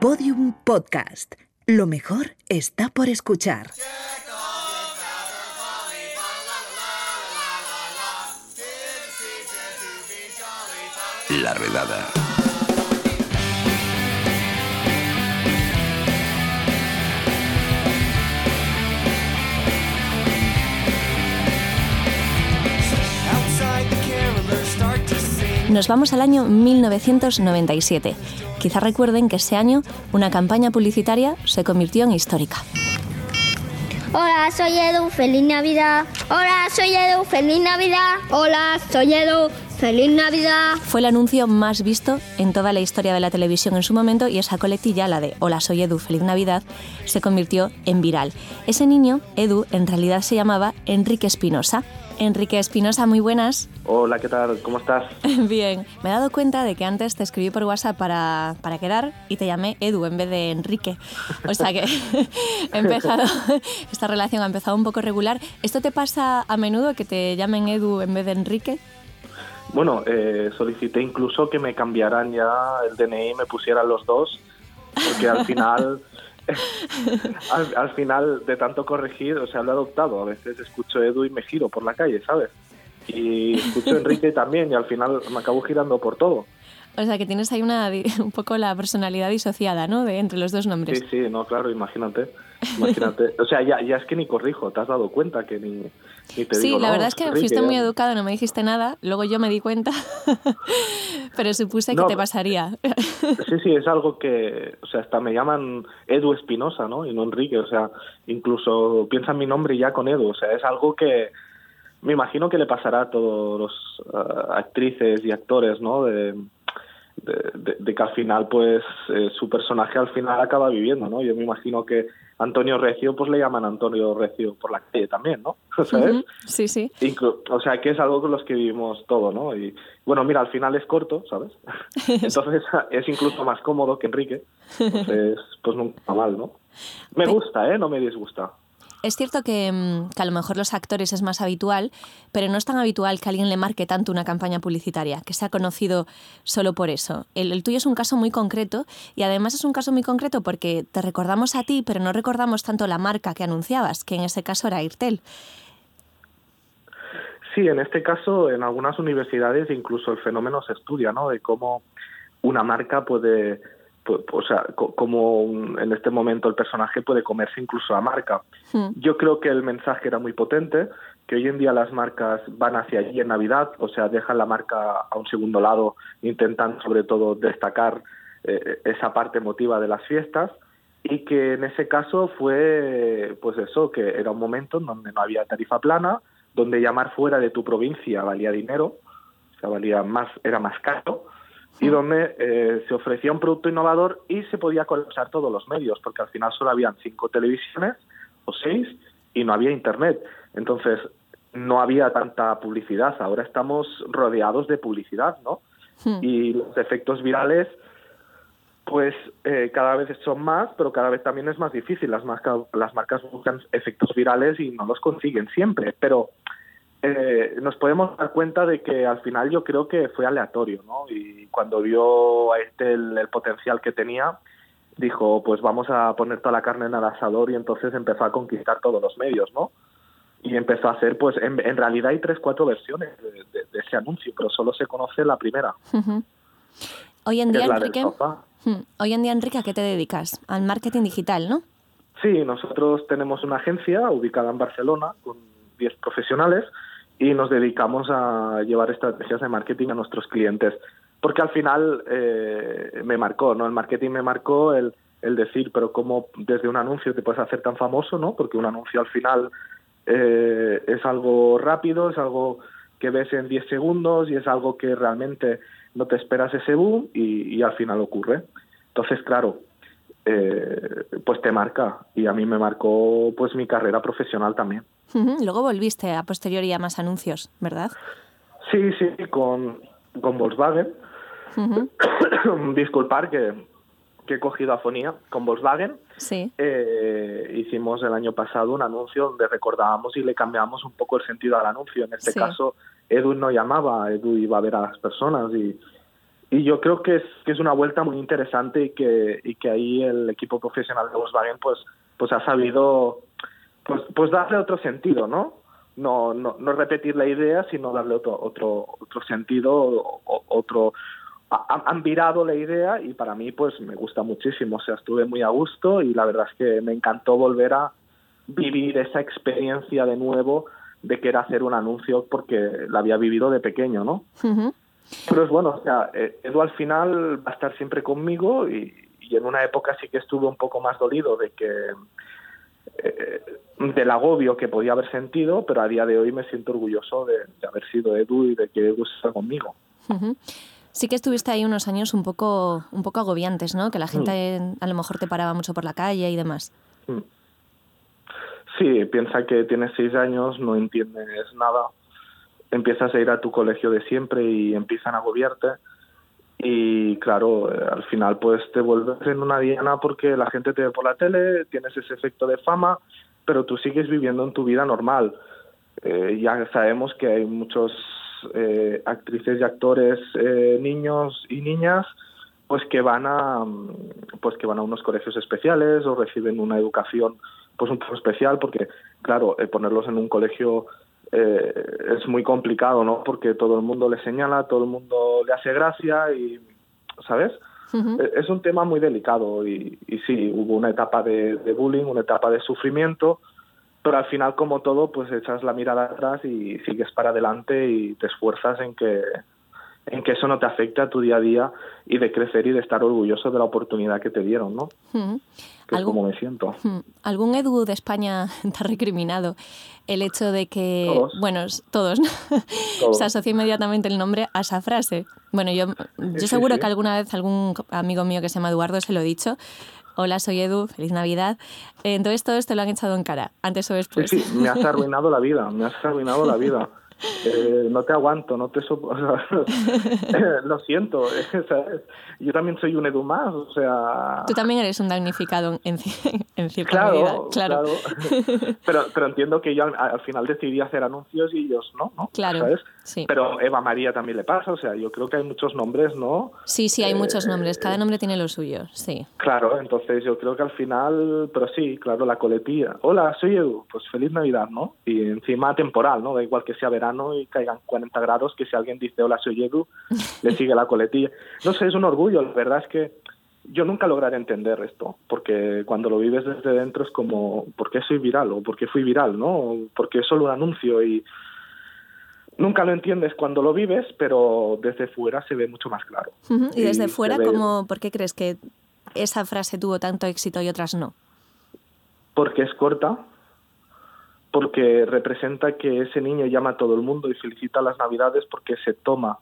Podium Podcast. Lo mejor está por escuchar. La redada. Nos vamos al año 1997. Quizá recuerden que ese año una campaña publicitaria se convirtió en histórica. Hola, soy Edu, feliz Navidad. Hola, soy Edu, feliz Navidad. Hola, soy Edu, feliz Navidad. Fue el anuncio más visto en toda la historia de la televisión en su momento y esa coletilla, la de Hola, soy Edu, feliz Navidad, se convirtió en viral. Ese niño, Edu, en realidad se llamaba Enrique Espinosa Enrique Espinosa, muy buenas. Hola, ¿qué tal? ¿Cómo estás? Bien, me he dado cuenta de que antes te escribí por WhatsApp para, para quedar y te llamé Edu en vez de Enrique. O sea que he empezado, esta relación ha empezado un poco regular. ¿Esto te pasa a menudo que te llamen Edu en vez de Enrique? Bueno, eh, solicité incluso que me cambiaran ya el DNI y me pusieran los dos, porque al final al, final, de tanto corregir, o sea, lo he adoptado. A veces escucho Edu y me giro por la calle, ¿sabes? Y escucho Enrique también y al final me acabo girando por todo. O sea, que tienes ahí una, un poco la personalidad disociada, ¿no? De entre los dos nombres. Sí, sí, no, claro, imagínate. Imagínate. O sea, ya, ya es que ni corrijo, te has dado cuenta que ni, te Sí, la verdad es que fuiste muy educado, no me dijiste nada, luego yo me di cuenta, pero supuse que te pasaría. sí, sí, es algo que, o sea, hasta me llaman Edu Espinosa, ¿no? Y no Enrique, o sea, incluso piensan mi nombre ya con Edu, o sea, es algo que me imagino que le pasará a todos los uh, actrices y actores, ¿no? De, de, que al final, pues, eh, su personaje al final acaba viviendo, ¿no? Yo me imagino que Antonio Recio, pues le llaman Antonio Recio por la calle también, ¿no? ¿Sabes? Sí, sí. o sea, que es algo con los que vivimos todo, ¿no? Y bueno, mira, al final es corto, ¿sabes? Entonces es incluso más cómodo que Enrique. Entonces, pues nunca mal, ¿no? Me gusta, ¿eh? No me disgusta. Es cierto mm, que, a lo mejor los actores es más habitual, pero no es tan habitual que alguien le marque tanto una campaña publicitaria, que sea conocido solo por eso. El, tuyo es un caso muy concreto y además es un caso muy concreto porque te recordamos a ti, pero no recordamos tanto la marca que anunciabas, que en ese caso era Airtel. Sí, en este caso, en algunas universidades incluso el fenómeno se estudia, ¿no? De cómo una marca puede o sea, como en este momento el personaje puede comerse incluso a marca. Hmm. Yo creo que el mensaje era muy potente, que hoy en día las marcas van hacia allí en Navidad, o sea, dejan la marca a un segundo lado, intentan sobre todo destacar eh, esa parte emotiva de las fiestas y que en ese caso fue, pues eso, que era un momento en donde no había tarifa plana, donde llamar fuera de tu provincia valía dinero, o sea, valía más, era más caro, y donde eh, se ofrecía un producto innovador y se podía colapsar todos los medios, porque al final solo habían cinco televisiones o seis y no había internet. Entonces, no había tanta publicidad. Ahora estamos rodeados de publicidad, ¿no? Hmm. Y los efectos virales, pues eh, cada vez son más, pero cada vez también es más difícil. Las marcas, las marcas buscan efectos virales y no los consiguen siempre. Pero eh, nos podemos dar cuenta de que al final yo creo que fue aleatorio, ¿no? Y cuando vio a este el, potencial que tenía, dijo, pues vamos a poner toda la carne en el asador y entonces empezó a conquistar todos los medios, ¿no? Y empezó a hacer, pues en, realidad hay tres, cuatro versiones de, ese anuncio, pero solo se conoce la primera. Hoy en día, Enrique, hoy en día, Enrique, ¿a qué te dedicas? Al marketing digital, ¿no? Sí, nosotros tenemos una agencia ubicada en Barcelona con 10 profesionales y nos dedicamos a llevar estrategias de marketing a nuestros clientes. Porque al final eh, me marcó, ¿no? El marketing me marcó el, el decir, pero cómo desde un anuncio te puedes hacer tan famoso, ¿no? Porque un anuncio al final eh, es algo rápido, es algo que ves en 10 segundos y es algo que realmente no te esperas ese boom y, al final ocurre. Entonces, claro, eh, pues te marca y a mí me marcó pues mi carrera profesional también. Luego volviste a posteriori a más anuncios, ¿verdad? Sí, sí, con, con Volkswagen. Disculpar que, que he cogido afonía con Volkswagen. Sí. Eh, hicimos el año pasado un anuncio donde recordábamos y le cambiábamos un poco el sentido al anuncio. En este caso, Edu no llamaba, Edu iba a ver a las personas y, y yo creo que es, que es una vuelta muy interesante y que, y que ahí el equipo profesional de Volkswagen pues, pues ha sabido pues, pues darle otro sentido, ¿no? No, no, no repetir la idea, sino darle otro, otro, otro sentido, otro, han virado la idea y para mí pues me gusta muchísimo, o sea, estuve muy a gusto y la verdad es que me encantó volver a vivir esa experiencia de nuevo de que era hacer un anuncio porque la había vivido de pequeño, ¿no? Pero es bueno, o sea, eh, Edu al final va a estar siempre conmigo y, y en una época sí que estuve un poco más dolido de que eh, del agobio que podía haber sentido, pero a día de hoy me siento orgulloso de, haber sido Edu y de que Edu está conmigo. Sí que estuviste ahí unos años un poco, un poco agobiantes, ¿no? Que la gente mm. a lo mejor te paraba mucho por la calle y demás. Mm. Sí, piensa que tienes seis años, no entiendes nada, empiezas a ir a tu colegio de siempre y empiezan a agobiarte y claro, eh, al final pues te vuelves en una diana porque la gente te ve por la tele, tienes ese efecto de fama, pero tú sigues viviendo en tu vida normal. Eh, ya sabemos que hay muchos eh, actrices y actores, niños y niñas, pues que van a pues que van a unos colegios especiales o reciben una educación pues un poco especial porque claro ponerlos en un colegio eh, es muy complicado, ¿no? Porque todo el mundo le señala, todo el mundo le hace gracia y, ¿sabes? E, es un tema muy delicado y, y sí, hubo una etapa de, de, bullying, una etapa de sufrimiento, pero al final, como todo, pues echas la mirada atrás y sigues para adelante y te esfuerzas en que, en que eso no te afecte a tu día a día y de crecer y de estar orgulloso de la oportunidad que te dieron, ¿no? Que es como me siento. ¿Algún Edu de España te ha recriminado el hecho de que, bueno, todos, se asocia inmediatamente el nombre a esa frase? Bueno, yo, yo seguro que alguna vez algún amigo mío que se llama Eduardo se lo he dicho, hola, soy Edu, feliz Navidad. Entonces todo esto lo han echado en cara, antes o después. Sí, sí, me has arruinado la vida, me has arruinado la vida. Eh, no te aguanto, no te soporto. lo siento, yo también soy un Edu más, o sea... Tú también eres un damnificado en, en cierta claro, medida, claro. Pero, pero entiendo que yo al, final decidí hacer anuncios y ellos no, ¿no? Claro, ¿sabes? Pero Eva María también le pasa, o sea, yo creo que hay muchos nombres, ¿no? Sí, sí, hay muchos eh, nombres, cada nombre tiene lo suyo, sí. Claro, entonces yo creo que al final, pero sí, claro, la coletilla. Hola, soy Edu, pues feliz Navidad, ¿no? Y encima temporal, ¿no? Da igual que sea verano y caigan 40 grados, que si alguien dice hola soy Edu, le sigue la coletilla. No sé, es un orgullo, la verdad es que yo nunca lograré entender esto, porque cuando lo vives desde dentro es como, ¿por qué soy viral? ¿O por qué fui viral? ¿no? Porque es solo un anuncio y nunca lo entiendes cuando lo vives, pero desde fuera se ve mucho más claro. Y desde fuera, como, ¿por qué crees que esa frase tuvo tanto éxito y otras no? Porque es corta, porque representa que ese niño llama a todo el mundo y felicita las Navidades porque se toma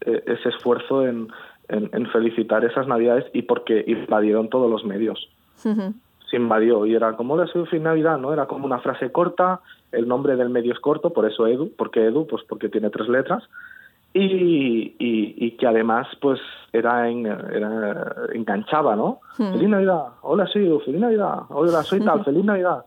eh, ese esfuerzo en, felicitar esas Navidades y porque invadieron todos los medios. Se invadió y era como la fin Navidad, ¿no? Era como una frase corta, el nombre del medio es corto, por eso Edu, porque Edu, pues porque tiene tres letras. Y, y, que además pues era, era enganchaba, ¿no? Feliz Navidad, hola soy Edu, feliz Navidad, hola soy tal, feliz Navidad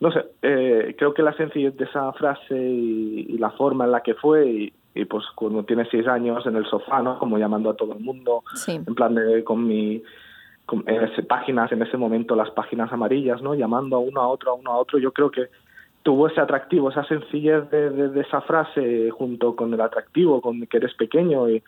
no sé, eh, creo que la sencillez de esa frase y, la forma en la que fue, y, pues cuando tienes seis años en el sofá, ¿no? Como llamando a todo el mundo, en plan de con mi con, páginas, en ese momento las páginas amarillas, ¿no? Llamando a uno a otro, a uno a otro, yo creo que tuvo ese atractivo, esa sencillez de, de esa frase junto con el atractivo, con que eres pequeño y,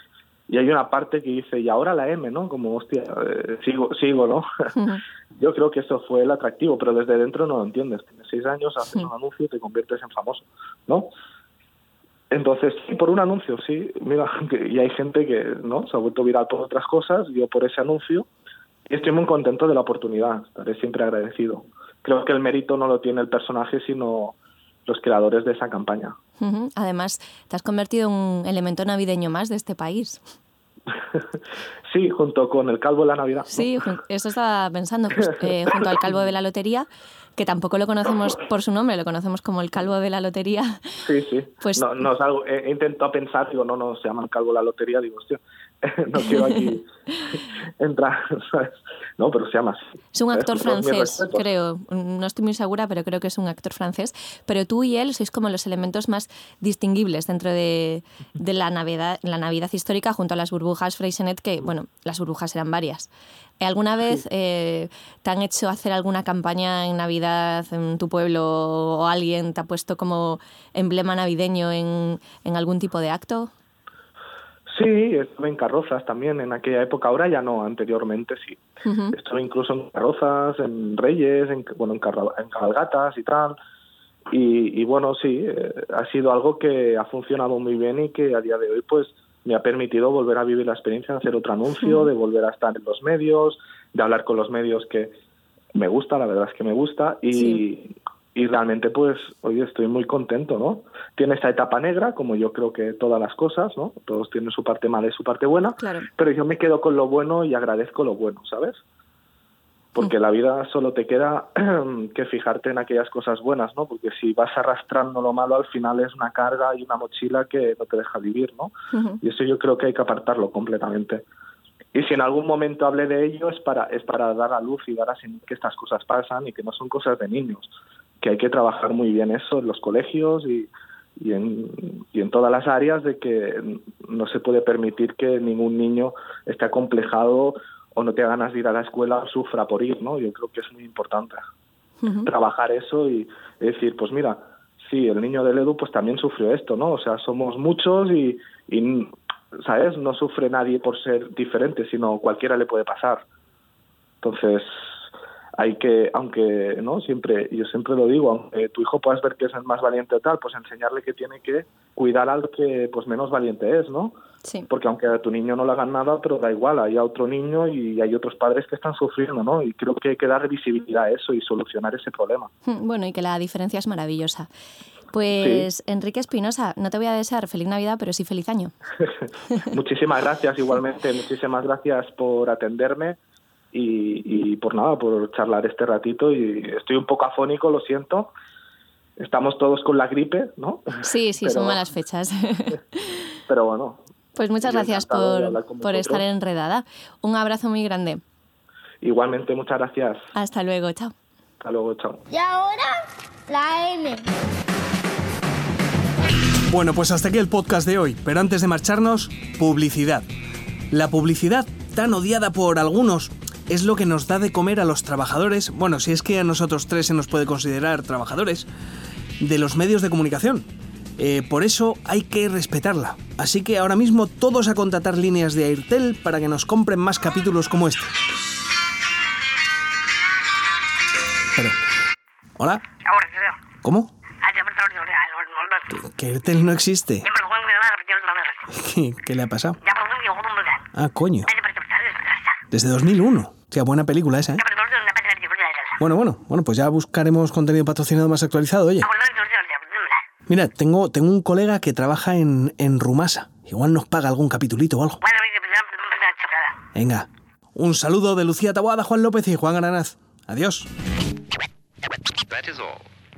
y hay una parte que dice, y ahora la M, ¿no? Como, hostia, eh, sigo, sigo, ¿no? Yo creo que eso fue el atractivo, pero desde dentro no lo entiendes. Tienes seis años, haces un anuncio y te conviertes en famoso, ¿no? Entonces, por un anuncio, sí, mira, y hay gente que, ¿no? Se ha vuelto viral por otras cosas, yo por ese anuncio, y estoy muy contento de la oportunidad, estaré siempre agradecido. Creo que el mérito no lo tiene el personaje, sino los creadores de esa campaña. Además, te has convertido en un elemento navideño más de este país. sí, junto con el calvo de la Navidad. Sí, eso estaba pensando, eh, junto al calvo de la lotería, que tampoco lo conocemos por su nombre, lo conocemos como el calvo de la lotería. Sí, sí. Pues... No, no algo, he, intentado pensar, digo, no, no, se llama el calvo de la lotería, digo, hostia, no quiero aquí entra, ¿sabes? No, pero se llama así. Es un actor francés, creo. No estoy muy segura, pero creo que es un actor francés. Pero tú y él sois como los elementos más distinguibles dentro de, la, Navidad, la Navidad histórica junto a las burbujas Freysenet, que, bueno, las burbujas eran varias. ¿Alguna vez eh, te han hecho hacer alguna campaña en Navidad en tu pueblo o alguien te ha puesto como emblema navideño en, en algún tipo de acto? Sí, estuve en carrozas también en aquella época, ahora ya no, anteriormente sí. Estuve incluso en carrozas, en reyes, en, bueno, en, cabalgatas y tal. Y, bueno, sí, eh, ha sido algo que ha funcionado muy bien y que a día de hoy pues me ha permitido volver a vivir la experiencia de hacer otro anuncio, de volver a estar en los medios, de hablar con los medios que me gusta, la verdad es que me gusta. Y, y realmente pues hoy estoy muy contento, ¿no? Tiene esta etapa negra, como yo creo que todas las cosas, ¿no? Todos tienen su parte mala y su parte buena, pero yo me quedo con lo bueno y agradezco lo bueno, ¿sabes? Porque mm. la vida solo te queda que fijarte en aquellas cosas buenas, ¿no? Porque si vas arrastrando lo malo, al final es una carga y una mochila que no te deja vivir, ¿no? Y eso yo creo que hay que apartarlo completamente. Y si en algún momento hablé de ello es para, es para dar a luz y dar a que estas cosas pasan y que no son cosas de niños que hay que trabajar muy bien eso en los colegios y, y, en, y en todas las áreas de que no se puede permitir que ningún niño esté acomplejado o no tenga ganas de ir a la escuela o sufra por ir, ¿no? Yo creo que es muy importante trabajar eso y decir, pues mira, sí, el niño del Edu pues también sufrió esto, ¿no? O sea, somos muchos y, y ¿sabes? No sufre nadie por ser diferente, sino cualquiera le puede pasar. Entonces, hay que, aunque no siempre, yo siempre lo digo, aunque tu hijo puedas ver que es el más valiente o tal, pues enseñarle que tiene que cuidar al que pues menos valiente es, ¿no? Sí. Porque aunque a tu niño no le hagan nada, pero da igual, hay otro niño y hay otros padres que están sufriendo, ¿no? Y creo que hay que dar visibilidad a eso y solucionar ese problema. Hmm, bueno, y que la diferencia es maravillosa. Pues Enrique Espinosa, no te voy a desear feliz Navidad, pero sí feliz año. muchísimas gracias, igualmente, muchísimas gracias por atenderme y, por nada, por charlar este ratito y estoy un poco afónico, lo siento. Estamos todos con la gripe, ¿no? Sí, sí, son malas fechas. pero bueno. Pues muchas gracias por, por estar enredada. Un abrazo muy grande. Igualmente, muchas gracias. Hasta luego, chao. Hasta luego, chao. Y ahora, la M. Bueno, pues hasta aquí el podcast de hoy, pero antes de marcharnos, publicidad. La publicidad tan odiada por algunos es lo que nos da de comer a los trabajadores, bueno, si es que a nosotros tres se nos puede considerar trabajadores, de los medios de comunicación. Eh, por eso hay que respetarla. Así que ahora mismo todos a contratar líneas de Airtel para que nos compren más capítulos como este. Pero, ¿Hola? ¿Cómo? Que Airtel no existe. ¿Qué, ¿Qué le ha pasado? Ah, coño. Desde 2001. Qué buena película esa, ¿eh? Bueno, bueno, bueno, pues ya buscaremos contenido patrocinado más actualizado, oye. Mira, tengo, tengo un colega que trabaja en, en Rumasa. Igual nos paga algún capitulito o algo. Venga. Un saludo de Lucía Taboada, Juan López y Juan Aranaz. Adiós.